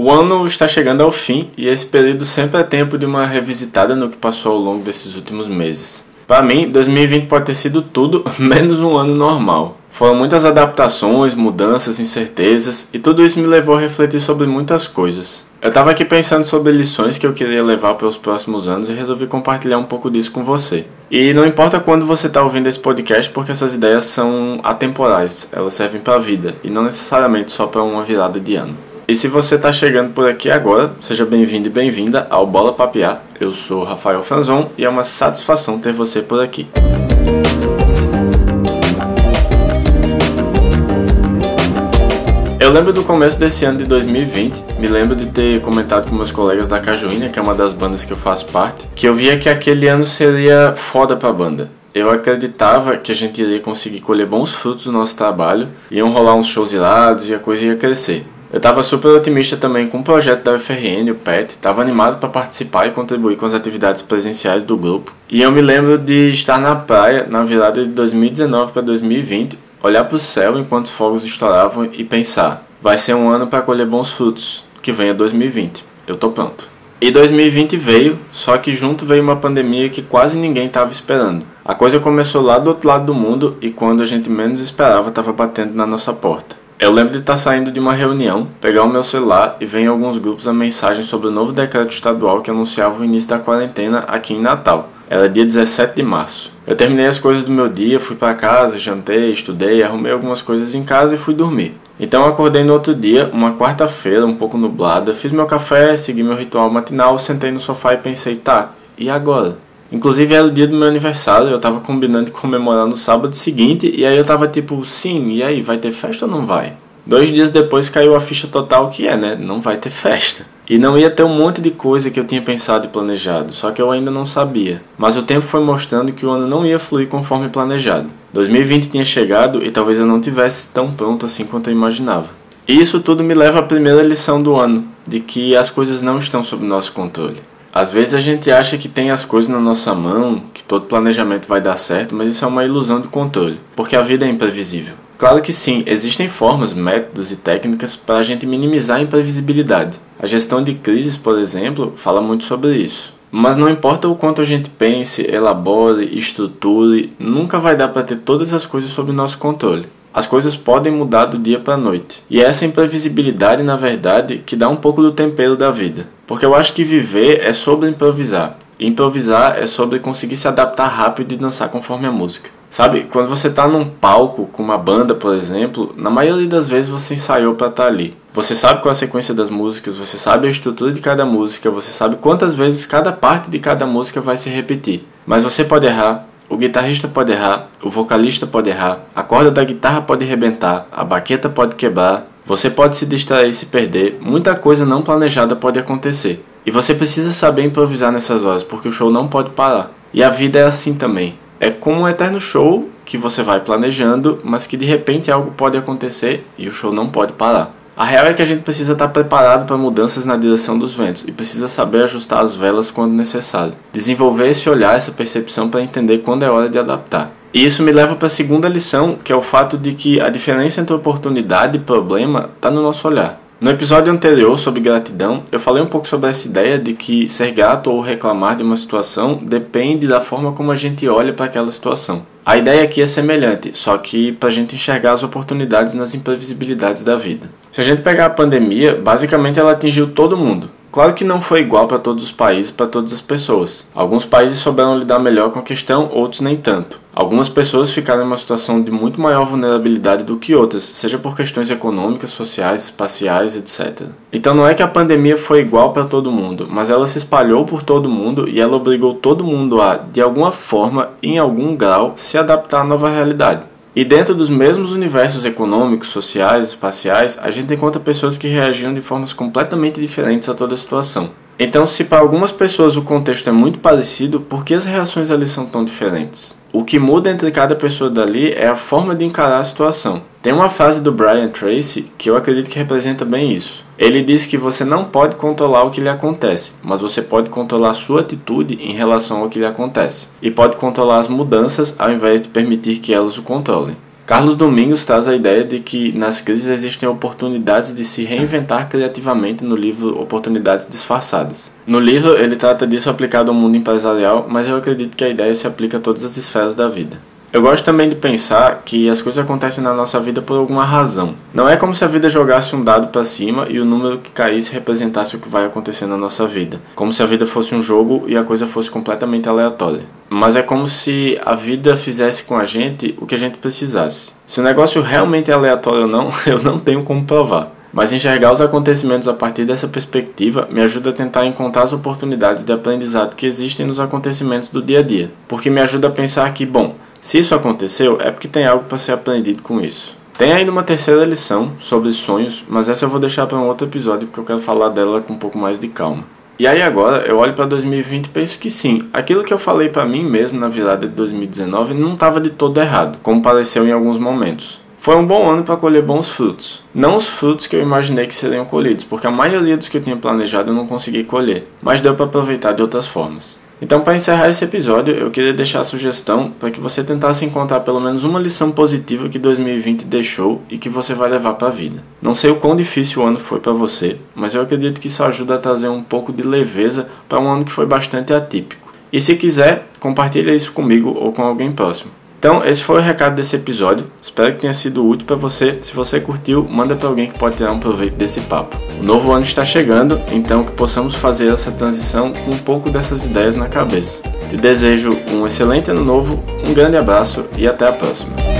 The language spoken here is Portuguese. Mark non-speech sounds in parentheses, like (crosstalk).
O ano está chegando ao fim e esse período sempre é tempo de uma revisitada no que passou ao longo desses últimos meses. Para mim, 2020 pode ter sido tudo (laughs) menos um ano normal. Foram muitas adaptações, mudanças, incertezas e tudo isso me levou a refletir sobre muitas coisas. Eu estava aqui pensando sobre lições que eu queria levar para os próximos anos e resolvi compartilhar um pouco disso com você. E não importa quando você está ouvindo esse podcast, porque essas ideias são atemporais, elas servem para a vida e não necessariamente só para uma virada de ano. E se você está chegando por aqui agora, seja bem-vindo e bem-vinda ao Bola Papiar. Eu sou Rafael Franzon e é uma satisfação ter você por aqui. Eu lembro do começo desse ano de 2020, me lembro de ter comentado com meus colegas da Cajuína, que é uma das bandas que eu faço parte, que eu via que aquele ano seria foda pra banda. Eu acreditava que a gente iria conseguir colher bons frutos do nosso trabalho, iam rolar uns shows irados e a coisa ia crescer. Eu estava super otimista também com o projeto da UFRN, o PET, estava animado para participar e contribuir com as atividades presenciais do grupo. E eu me lembro de estar na praia na virada de 2019 para 2020, olhar para o céu enquanto os fogos estouravam e pensar: vai ser um ano para colher bons frutos, que venha 2020. Eu tô pronto. E 2020 veio, só que junto veio uma pandemia que quase ninguém estava esperando. A coisa começou lá do outro lado do mundo e quando a gente menos esperava estava batendo na nossa porta. Eu lembro de estar saindo de uma reunião, pegar o meu celular e ver em alguns grupos a mensagem sobre o novo decreto estadual que anunciava o início da quarentena aqui em Natal. Era dia 17 de março. Eu terminei as coisas do meu dia, fui para casa, jantei, estudei, arrumei algumas coisas em casa e fui dormir. Então acordei no outro dia, uma quarta-feira, um pouco nublada, fiz meu café, segui meu ritual matinal, sentei no sofá e pensei, tá, e agora? Inclusive era o dia do meu aniversário, eu tava combinando de comemorar no sábado seguinte, e aí eu tava tipo, sim, e aí, vai ter festa ou não vai? Dois dias depois caiu a ficha total que é, né? Não vai ter festa. E não ia ter um monte de coisa que eu tinha pensado e planejado, só que eu ainda não sabia. Mas o tempo foi mostrando que o ano não ia fluir conforme planejado. 2020 tinha chegado e talvez eu não tivesse tão pronto assim quanto eu imaginava. E isso tudo me leva à primeira lição do ano, de que as coisas não estão sob nosso controle. Às vezes a gente acha que tem as coisas na nossa mão, que todo planejamento vai dar certo, mas isso é uma ilusão de controle, porque a vida é imprevisível. Claro que sim, existem formas, métodos e técnicas para a gente minimizar a imprevisibilidade. A gestão de crises, por exemplo, fala muito sobre isso. Mas não importa o quanto a gente pense, elabore, estruture, nunca vai dar para ter todas as coisas sob nosso controle. As coisas podem mudar do dia para a noite. E é essa imprevisibilidade, na verdade, que dá um pouco do tempero da vida. Porque eu acho que viver é sobre improvisar. E improvisar é sobre conseguir se adaptar rápido e dançar conforme a música. Sabe, quando você está num palco com uma banda, por exemplo, na maioria das vezes você ensaiou para estar tá ali. Você sabe qual é a sequência das músicas, você sabe a estrutura de cada música, você sabe quantas vezes cada parte de cada música vai se repetir. Mas você pode errar, o guitarrista pode errar, o vocalista pode errar, a corda da guitarra pode rebentar, a baqueta pode quebrar, você pode se distrair e se perder, muita coisa não planejada pode acontecer. E você precisa saber improvisar nessas horas, porque o show não pode parar. E a vida é assim também. É como um eterno show que você vai planejando, mas que de repente algo pode acontecer e o show não pode parar. A real é que a gente precisa estar preparado para mudanças na direção dos ventos e precisa saber ajustar as velas quando necessário. Desenvolver esse olhar, essa percepção para entender quando é hora de adaptar. E isso me leva para a segunda lição, que é o fato de que a diferença entre oportunidade e problema está no nosso olhar. No episódio anterior sobre gratidão, eu falei um pouco sobre essa ideia de que ser grato ou reclamar de uma situação depende da forma como a gente olha para aquela situação. A ideia aqui é semelhante, só que para a gente enxergar as oportunidades nas imprevisibilidades da vida. Se a gente pegar a pandemia, basicamente ela atingiu todo mundo. Claro que não foi igual para todos os países, para todas as pessoas. Alguns países souberam lidar melhor com a questão, outros nem tanto. Algumas pessoas ficaram em uma situação de muito maior vulnerabilidade do que outras, seja por questões econômicas, sociais, espaciais, etc. Então não é que a pandemia foi igual para todo mundo, mas ela se espalhou por todo mundo e ela obrigou todo mundo a, de alguma forma, em algum grau, se adaptar à nova realidade. E dentro dos mesmos universos econômicos, sociais, espaciais, a gente encontra pessoas que reagiam de formas completamente diferentes a toda a situação. Então, se para algumas pessoas o contexto é muito parecido, por que as reações ali são tão diferentes? O que muda entre cada pessoa dali é a forma de encarar a situação. Tem uma frase do Brian Tracy que eu acredito que representa bem isso. Ele diz que você não pode controlar o que lhe acontece, mas você pode controlar sua atitude em relação ao que lhe acontece. E pode controlar as mudanças ao invés de permitir que elas o controlem. Carlos Domingos traz a ideia de que nas crises existem oportunidades de se reinventar criativamente no livro Oportunidades Disfarçadas. No livro, ele trata disso aplicado ao mundo empresarial, mas eu acredito que a ideia se aplica a todas as esferas da vida. Eu gosto também de pensar que as coisas acontecem na nossa vida por alguma razão. Não é como se a vida jogasse um dado para cima e o número que caísse representasse o que vai acontecer na nossa vida. Como se a vida fosse um jogo e a coisa fosse completamente aleatória. Mas é como se a vida fizesse com a gente o que a gente precisasse. Se o negócio realmente é aleatório ou não, (laughs) eu não tenho como provar. Mas enxergar os acontecimentos a partir dessa perspectiva me ajuda a tentar encontrar as oportunidades de aprendizado que existem nos acontecimentos do dia a dia. Porque me ajuda a pensar que, bom, se isso aconteceu, é porque tem algo para ser aprendido com isso. Tem ainda uma terceira lição sobre sonhos, mas essa eu vou deixar para um outro episódio porque eu quero falar dela com um pouco mais de calma. E aí agora eu olho para 2020 e penso que sim, aquilo que eu falei para mim mesmo na virada de 2019 não estava de todo errado, como pareceu em alguns momentos. Foi um bom ano para colher bons frutos. Não os frutos que eu imaginei que seriam colhidos, porque a maioria dos que eu tinha planejado eu não consegui colher, mas deu para aproveitar de outras formas. Então, para encerrar esse episódio, eu queria deixar a sugestão para que você tentasse encontrar pelo menos uma lição positiva que 2020 deixou e que você vai levar para a vida. Não sei o quão difícil o ano foi para você, mas eu acredito que isso ajuda a trazer um pouco de leveza para um ano que foi bastante atípico. E se quiser, compartilhe isso comigo ou com alguém próximo. Então, esse foi o recado desse episódio. Espero que tenha sido útil para você. Se você curtiu, manda para alguém que pode tirar um proveito desse papo. O novo ano está chegando, então que possamos fazer essa transição com um pouco dessas ideias na cabeça. Te desejo um excelente ano novo, um grande abraço e até a próxima.